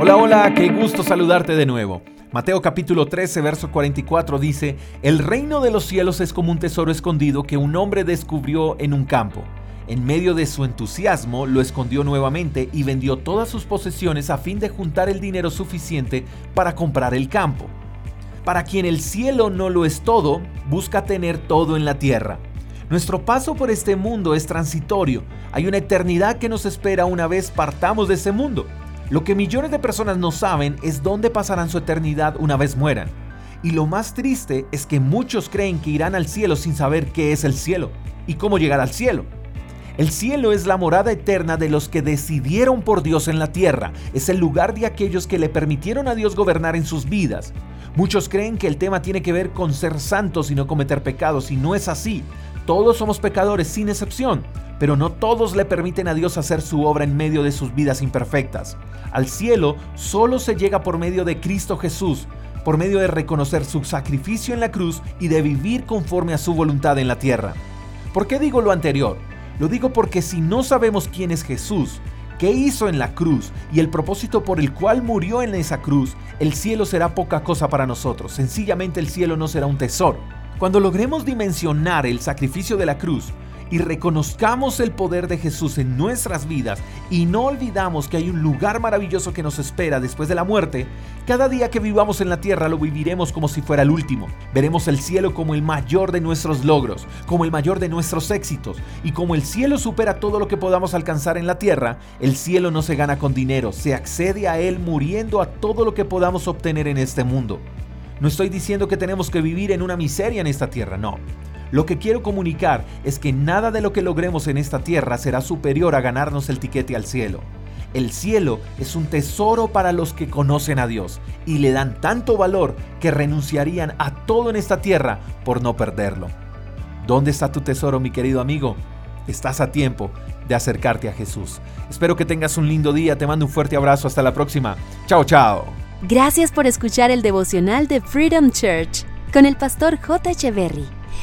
Hola, hola, qué gusto saludarte de nuevo. Mateo capítulo 13, verso 44 dice, El reino de los cielos es como un tesoro escondido que un hombre descubrió en un campo. En medio de su entusiasmo, lo escondió nuevamente y vendió todas sus posesiones a fin de juntar el dinero suficiente para comprar el campo. Para quien el cielo no lo es todo, busca tener todo en la tierra. Nuestro paso por este mundo es transitorio. Hay una eternidad que nos espera una vez partamos de ese mundo. Lo que millones de personas no saben es dónde pasarán su eternidad una vez mueran. Y lo más triste es que muchos creen que irán al cielo sin saber qué es el cielo y cómo llegar al cielo. El cielo es la morada eterna de los que decidieron por Dios en la tierra. Es el lugar de aquellos que le permitieron a Dios gobernar en sus vidas. Muchos creen que el tema tiene que ver con ser santos y no cometer pecados, y no es así. Todos somos pecadores sin excepción, pero no todos le permiten a Dios hacer su obra en medio de sus vidas imperfectas. Al cielo solo se llega por medio de Cristo Jesús, por medio de reconocer su sacrificio en la cruz y de vivir conforme a su voluntad en la tierra. ¿Por qué digo lo anterior? Lo digo porque si no sabemos quién es Jesús, qué hizo en la cruz y el propósito por el cual murió en esa cruz, el cielo será poca cosa para nosotros. Sencillamente el cielo no será un tesoro. Cuando logremos dimensionar el sacrificio de la cruz, y reconozcamos el poder de Jesús en nuestras vidas y no olvidamos que hay un lugar maravilloso que nos espera después de la muerte, cada día que vivamos en la tierra lo viviremos como si fuera el último. Veremos el cielo como el mayor de nuestros logros, como el mayor de nuestros éxitos y como el cielo supera todo lo que podamos alcanzar en la tierra, el cielo no se gana con dinero, se accede a él muriendo a todo lo que podamos obtener en este mundo. No estoy diciendo que tenemos que vivir en una miseria en esta tierra, no. Lo que quiero comunicar es que nada de lo que logremos en esta tierra será superior a ganarnos el tiquete al cielo. El cielo es un tesoro para los que conocen a Dios y le dan tanto valor que renunciarían a todo en esta tierra por no perderlo. ¿Dónde está tu tesoro, mi querido amigo? Estás a tiempo de acercarte a Jesús. Espero que tengas un lindo día, te mando un fuerte abrazo, hasta la próxima. Chao, chao. Gracias por escuchar el devocional de Freedom Church con el pastor J. Echeverry.